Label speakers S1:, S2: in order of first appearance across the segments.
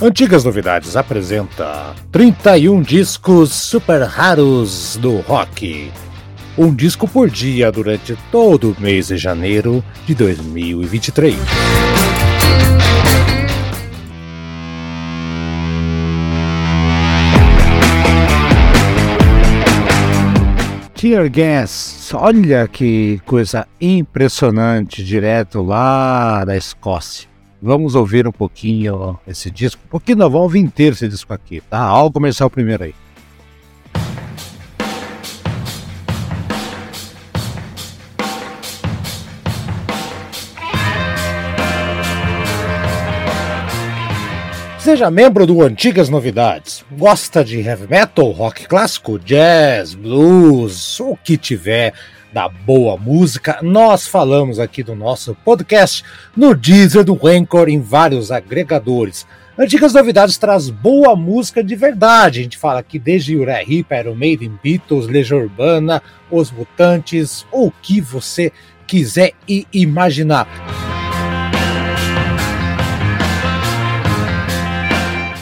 S1: Antigas Novidades apresenta 31 discos super raros do rock. Um disco por dia durante todo o mês de janeiro de 2023. Tear Gas, olha que coisa impressionante, direto lá da Escócia. Vamos ouvir um pouquinho esse disco. Um pouquinho não, vamos ouvir inteiro esse disco aqui, tá? Ao começar o primeiro aí. Seja membro do Antigas Novidades. Gosta de heavy metal, rock clássico, jazz, blues, o que tiver da boa música, nós falamos aqui do nosso podcast no Deezer do Anchor em vários agregadores. Antigas Novidades traz boa música de verdade. A gente fala aqui desde Uriah Heep, Iron Maiden, Beatles, Legião Urbana, Os Mutantes, ou o que você quiser e imaginar.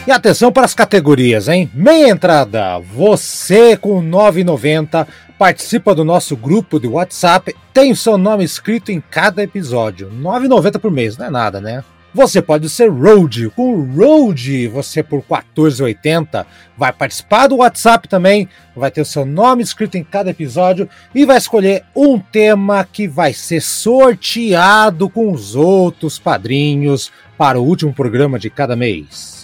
S1: E atenção para as categorias, hein? Meia entrada, você com 9,90 participa do nosso grupo de WhatsApp, tem o seu nome escrito em cada episódio. 9,90 por mês, não é nada, né? Você pode ser Road. Com Road, você por 14,80 vai participar do WhatsApp também, vai ter o seu nome escrito em cada episódio e vai escolher um tema que vai ser sorteado com os outros padrinhos para o último programa de cada mês.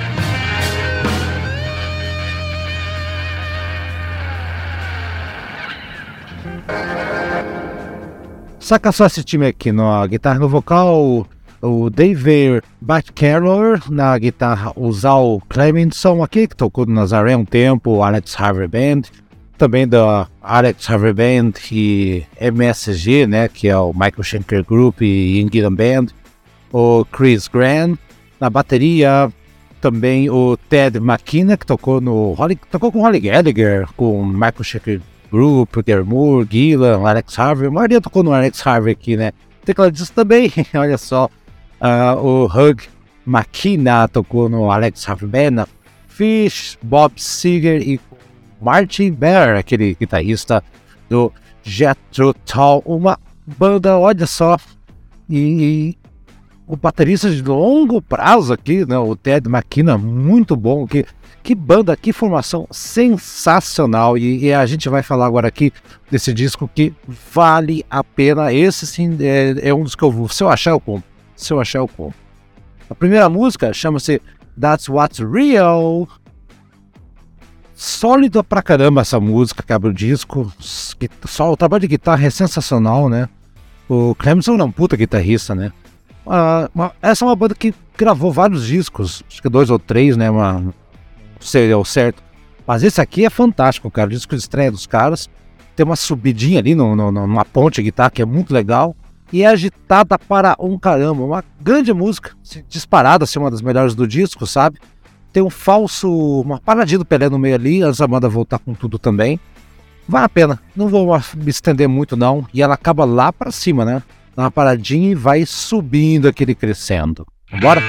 S1: Saca só esse time aqui na guitarra no vocal, o David Batcarroll, na guitarra o Zal Clemenson aqui, que tocou no Nazaré um tempo, o Alex Harvey Band, também da Alex Harvey Band e MSG, né, que é o Michael Schenker Group e Ingiram Band, o Chris Grant, na bateria também o Ted McKenna, que tocou no tocou com o Holly Gallagher, com o Michael Schenker Group, Moore, Gillan, Alex Harvey. A maioria tocou no Alex Harvey aqui, né? Tecladista também, olha só. Uh, o Hug McKenna tocou no Alex Harvey Band, Fish, Bob Seger e Martin Bear, aquele guitarrista do Jethro Tull. Uma banda, olha só. E o baterista de longo prazo aqui, né? O Ted McKenna, muito bom. Que que banda, que formação sensacional! E, e, a gente vai falar agora aqui desse disco que vale a pena. Esse sim é, é um dos que eu vou. Se eu achar, eu compro. Se eu achar, eu compro. A primeira música chama-se That's What's Real. Sólida pra caramba essa música que abre o disco. Só o trabalho de guitarra é sensacional, né? O Clemson é um puta guitarrista, né? Uma, essa é uma banda que gravou vários discos, acho que dois ou três, né? Uma, seria o certo. Mas esse aqui é fantástico, cara. O disco de estreia dos caras. Tem uma subidinha ali no, no, numa ponte guitarra que é muito legal. E é agitada para um caramba. Uma grande música. Disparada, ser assim, uma das melhores do disco, sabe? Tem um falso. Uma paradinha do Pelé no meio ali. Antes da banda voltar com tudo também. Vale a pena. Não vou me estender muito, não. E ela acaba lá para cima, né? Dá uma paradinha e vai subindo aquele crescendo. Bora?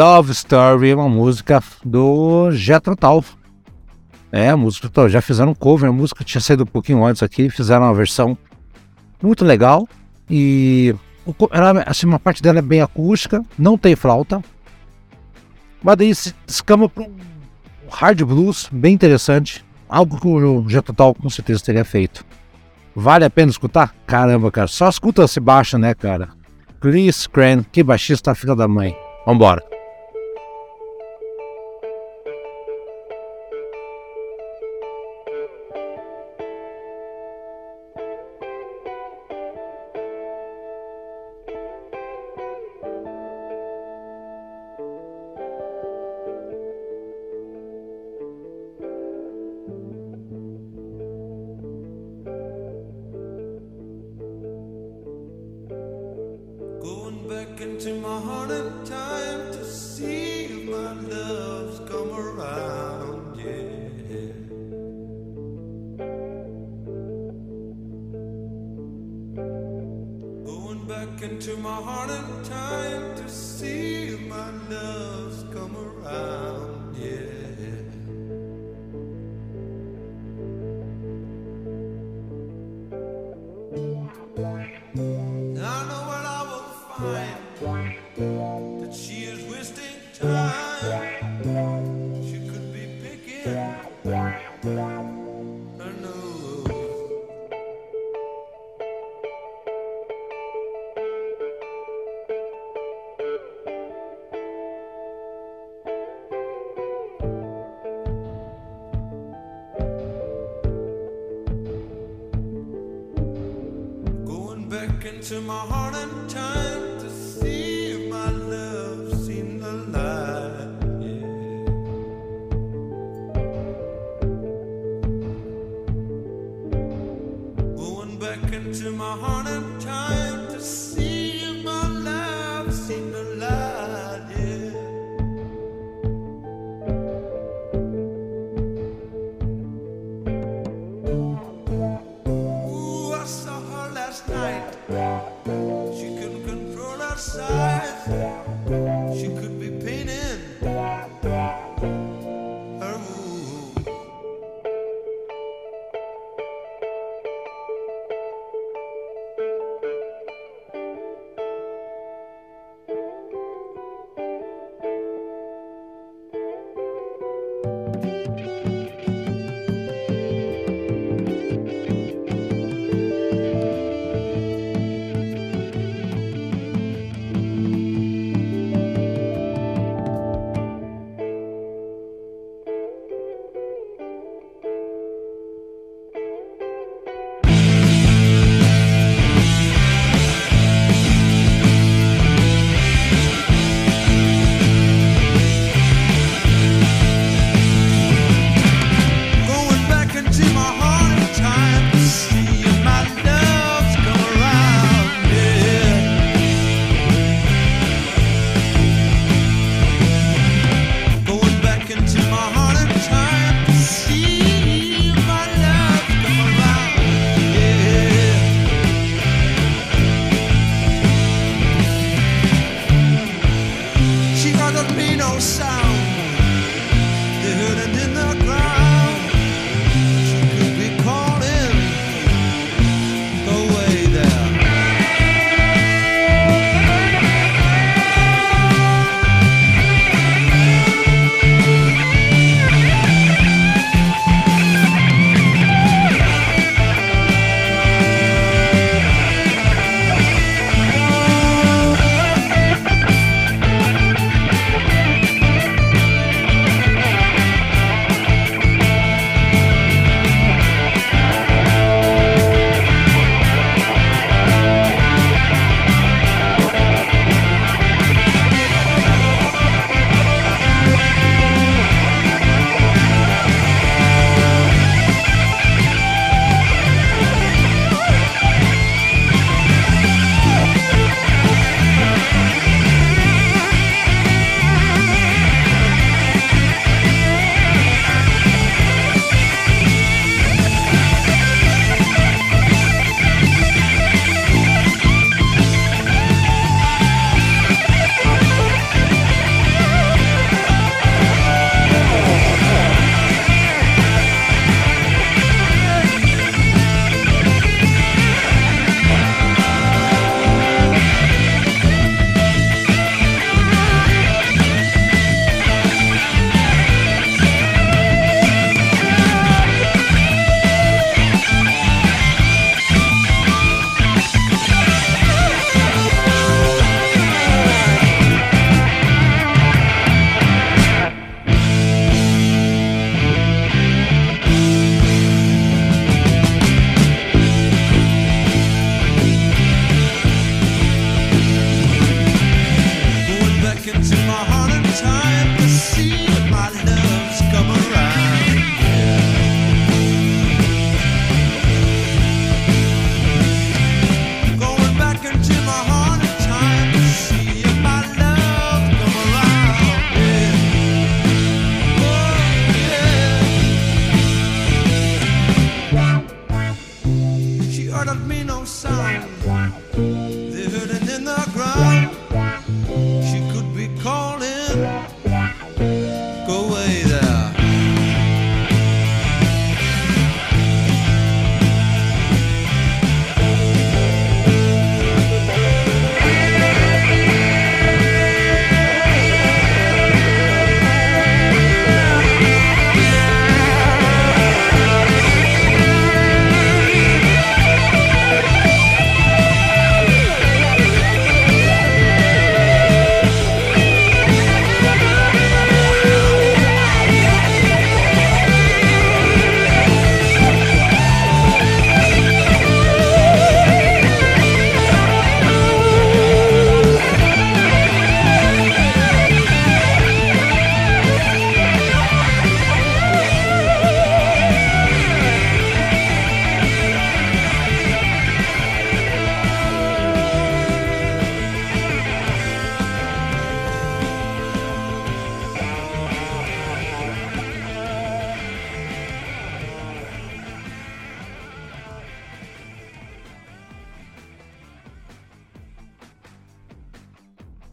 S1: Love Story, uma música do Jethro Tull. É, a música, já fizeram um cover, a música tinha saído um pouquinho antes aqui, fizeram uma versão muito legal e ela, assim, uma parte dela é bem acústica, não tem flauta, mas daí se escama para um hard blues bem interessante, algo que o Jethro Tull com certeza teria feito. Vale a pena escutar? Caramba, cara, só escuta se baixa, né, cara? Chris Cran, que baixista filha da mãe. Vambora.
S2: Into my heart and time to see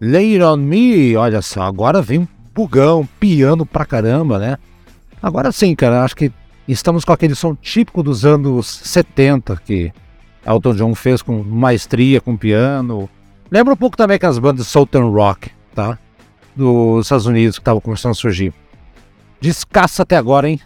S2: Lay On Me, olha só, agora vem um bugão, piano pra caramba, né? Agora sim, cara, acho que estamos com aquele som típico dos anos 70 que Elton John fez com maestria, com piano. Lembra um pouco também que as bandas Southern Rock, tá? Dos Estados Unidos que estavam começando a surgir. Descaça até agora, hein?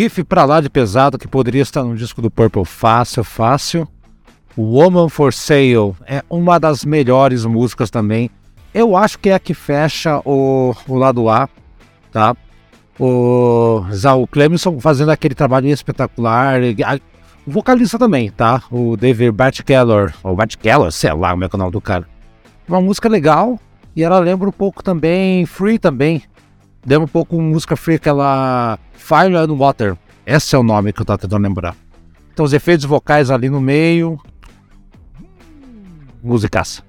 S2: Riff pra lá de pesado que poderia estar no disco do Purple fácil, fácil. Woman for Sale é uma das melhores músicas também. Eu acho que é a que fecha o, o lado A, tá? O Zal Clemson fazendo aquele trabalho espetacular. O vocalista também, tá? O David Batkeller, ou Batkeller, sei lá como é que é o nome do cara. Uma música legal e ela lembra um pouco também Free também. Lembra um pouco música free aquela Fire and Water. Esse é o nome que eu tava tentando lembrar. Então os efeitos vocais ali no meio. Musicaça.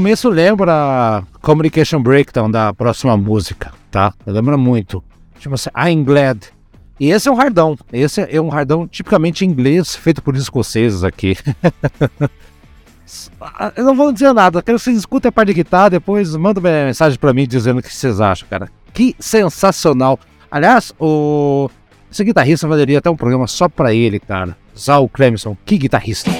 S1: começo lembra Communication Breakdown da próxima música, tá? Lembra muito. Chama-se I'm Glad. E esse é um hardão. Esse é um hardão tipicamente inglês, feito por escoceses aqui. Eu não vou dizer nada, quero que vocês escutem a parte de guitarra, depois mandem uma mensagem para mim dizendo o que vocês acham, cara. Que sensacional. Aliás, o esse guitarrista valeria até um programa só para ele, cara. Zal Clemson, que guitarrista.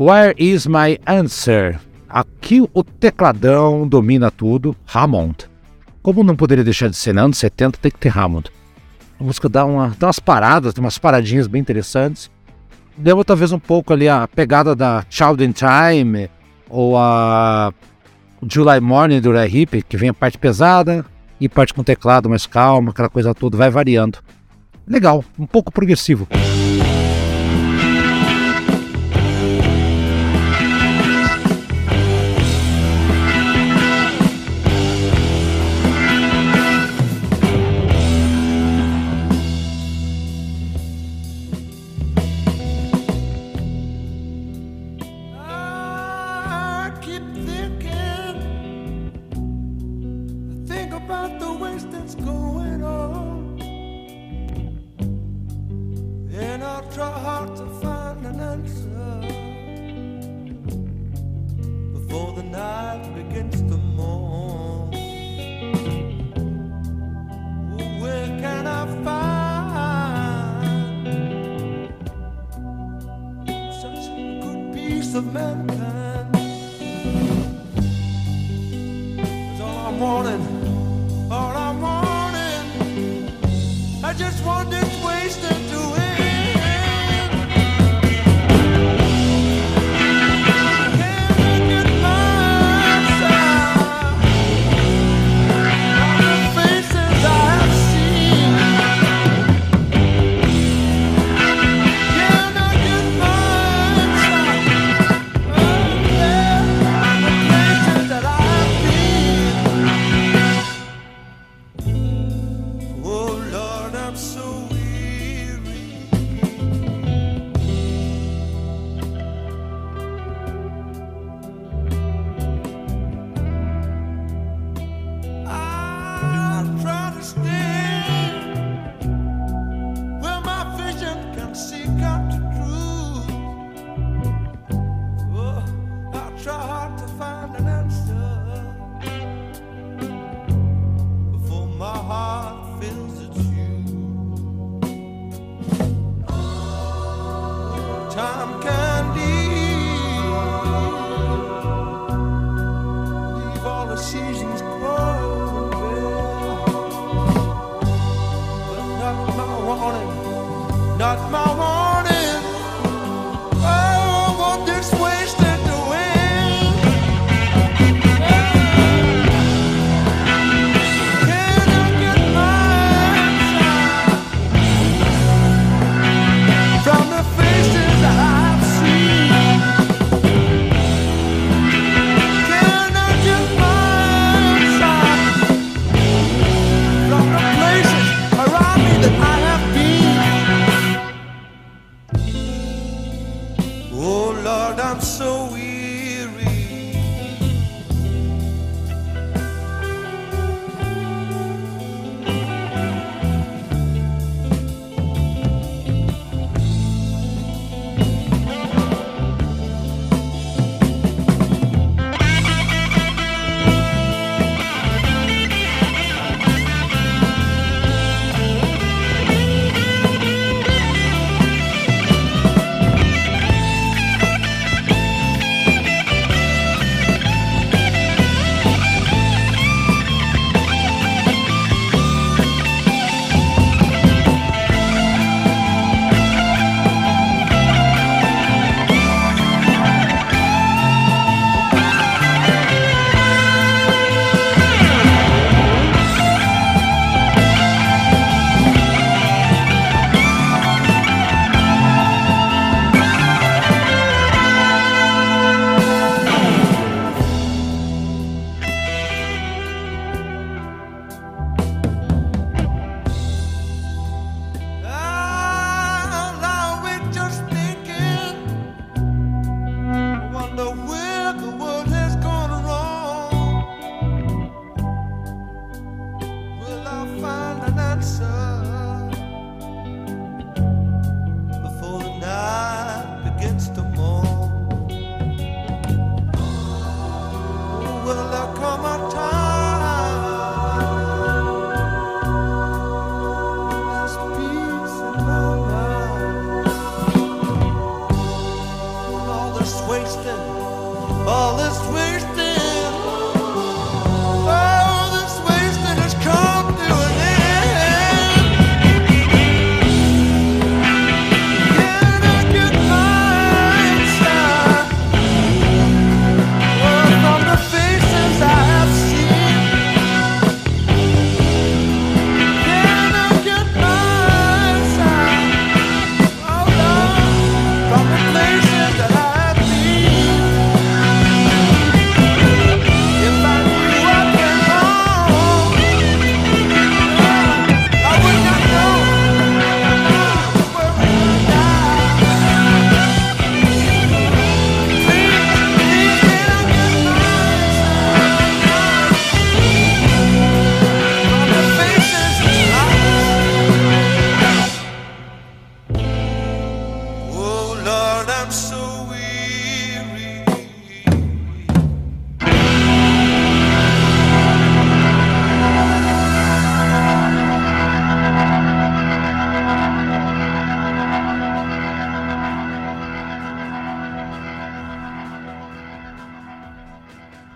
S1: Where is my answer? Aqui o tecladão domina tudo, Hammond. Como não poderia deixar de ser, né? anos 70 tem que ter Hammond. A música dá, uma, dá umas paradas, tem umas paradinhas bem interessantes. Deu talvez um pouco ali a pegada da Child in Time ou a July Morning do Ray Hip, que vem a parte pesada e parte com teclado mais calma, aquela coisa toda, vai variando. Legal, um pouco progressivo.
S2: understand.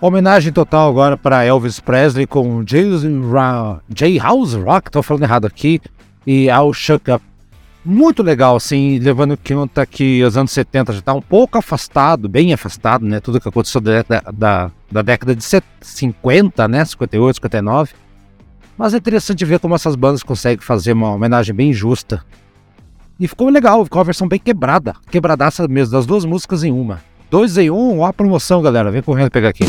S1: Homenagem total agora para Elvis Presley com J House Rock, tô falando errado aqui, e Al Shook Up. Muito legal, assim, levando em conta que os anos 70 já tá um pouco afastado, bem afastado, né? Tudo que aconteceu da, da, da década de 50, né? 58, 59. Mas é interessante ver como essas bandas conseguem fazer uma homenagem bem justa. E ficou legal, ficou uma versão bem quebrada, quebradaça mesmo, das duas músicas em uma. Dois em um, ó a promoção, galera. Vem correndo pegar aqui.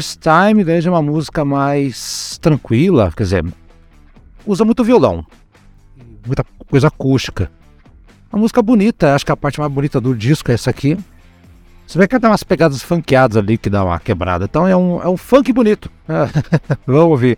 S1: First Time, daí é uma música mais tranquila, quer dizer, usa muito violão, muita coisa acústica. Uma música bonita, acho que a parte mais bonita do disco é essa aqui. Você vê que tem umas pegadas funkeadas ali que dá uma quebrada. Então é um, é um funk bonito. Vamos ouvir.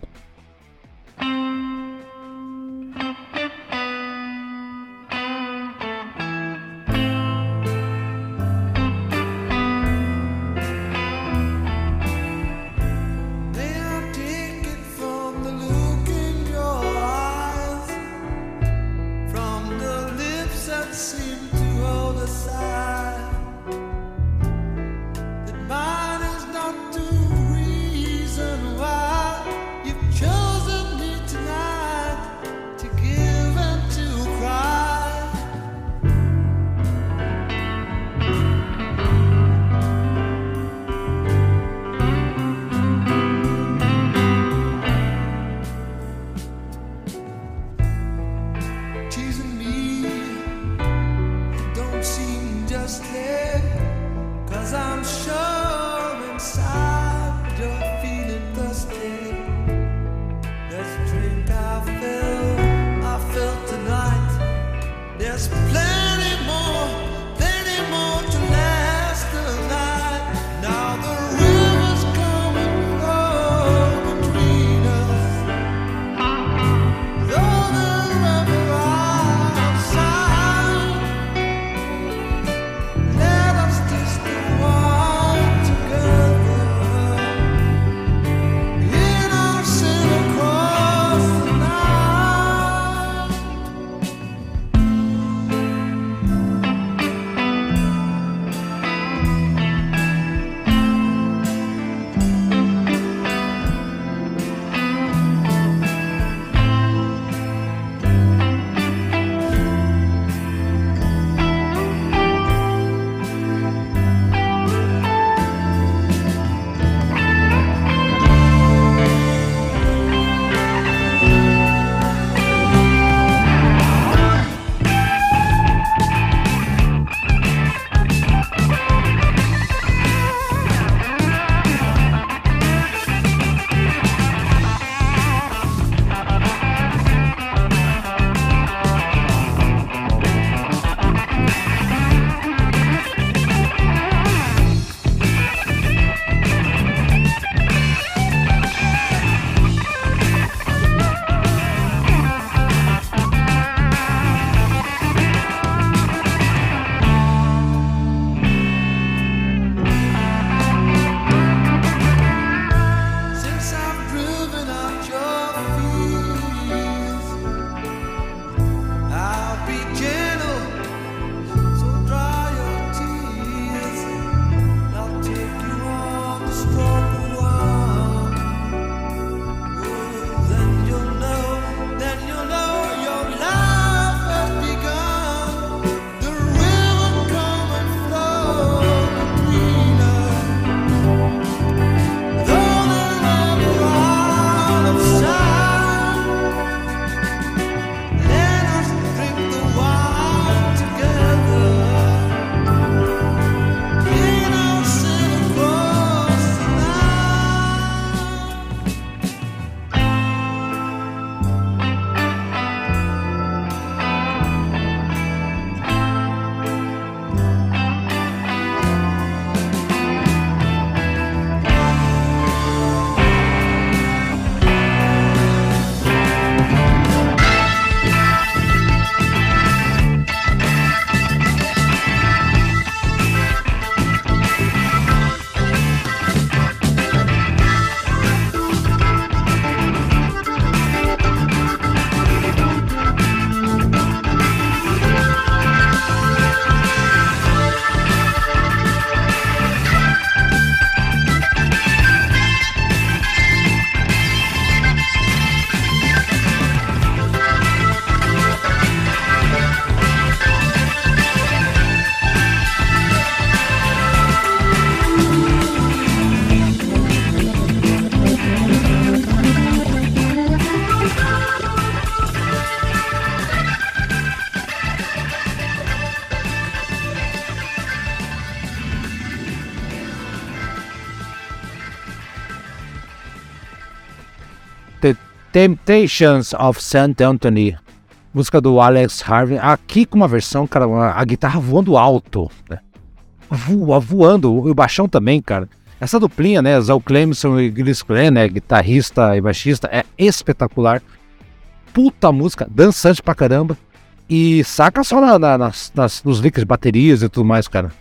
S3: Temptations of St. Anthony, música do Alex Harvey, aqui com uma versão, cara, a guitarra voando alto, né? Voa, voando, e o baixão também, cara. Essa duplinha, né, Zal Clemson e Gilles Glenn, né, guitarrista e baixista, é espetacular. Puta música, dançante pra caramba. E saca só na, na, nas, nas, nos licks de baterias e tudo mais, cara.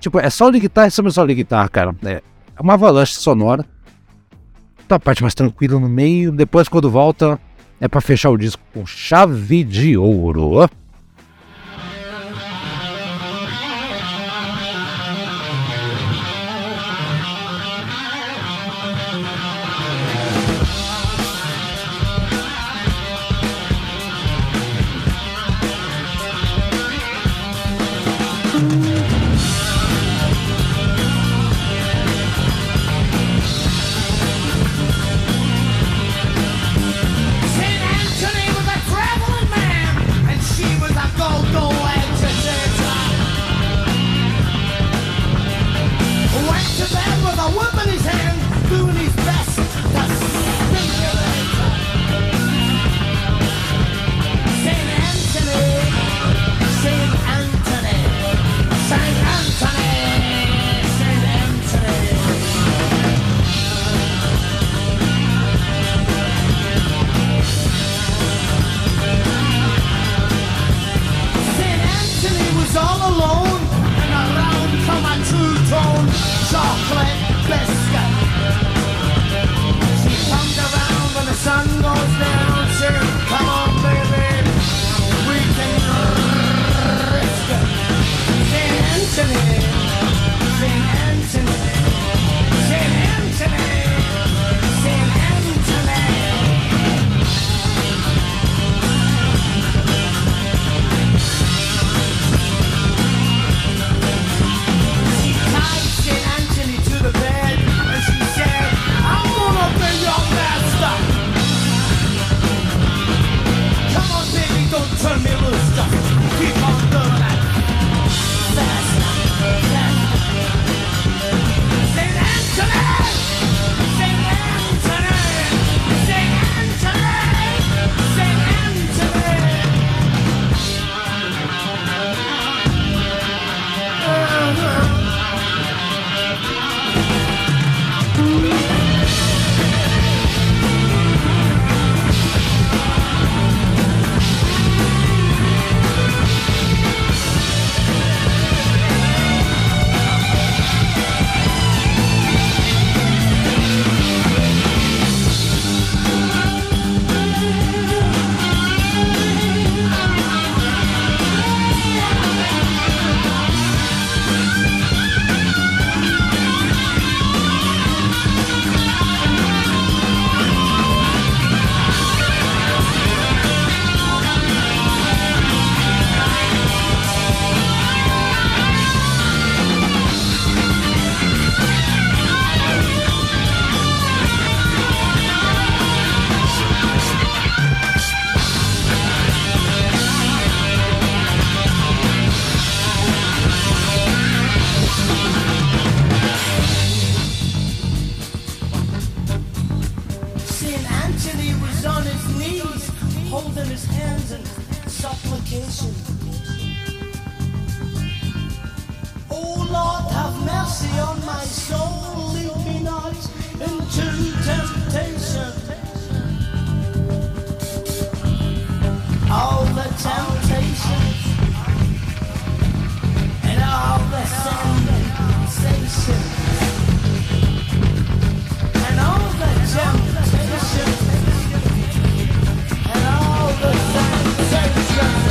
S3: Tipo, é só de guitarra e só de guitarra, cara. É uma avalanche sonora. Tá a parte mais tranquila no meio. Depois, quando volta, é para fechar o disco com chave de ouro.
S4: on my soul, lead me not into temptation. All the temptations and all the sensations and all the temptations and all the sensations.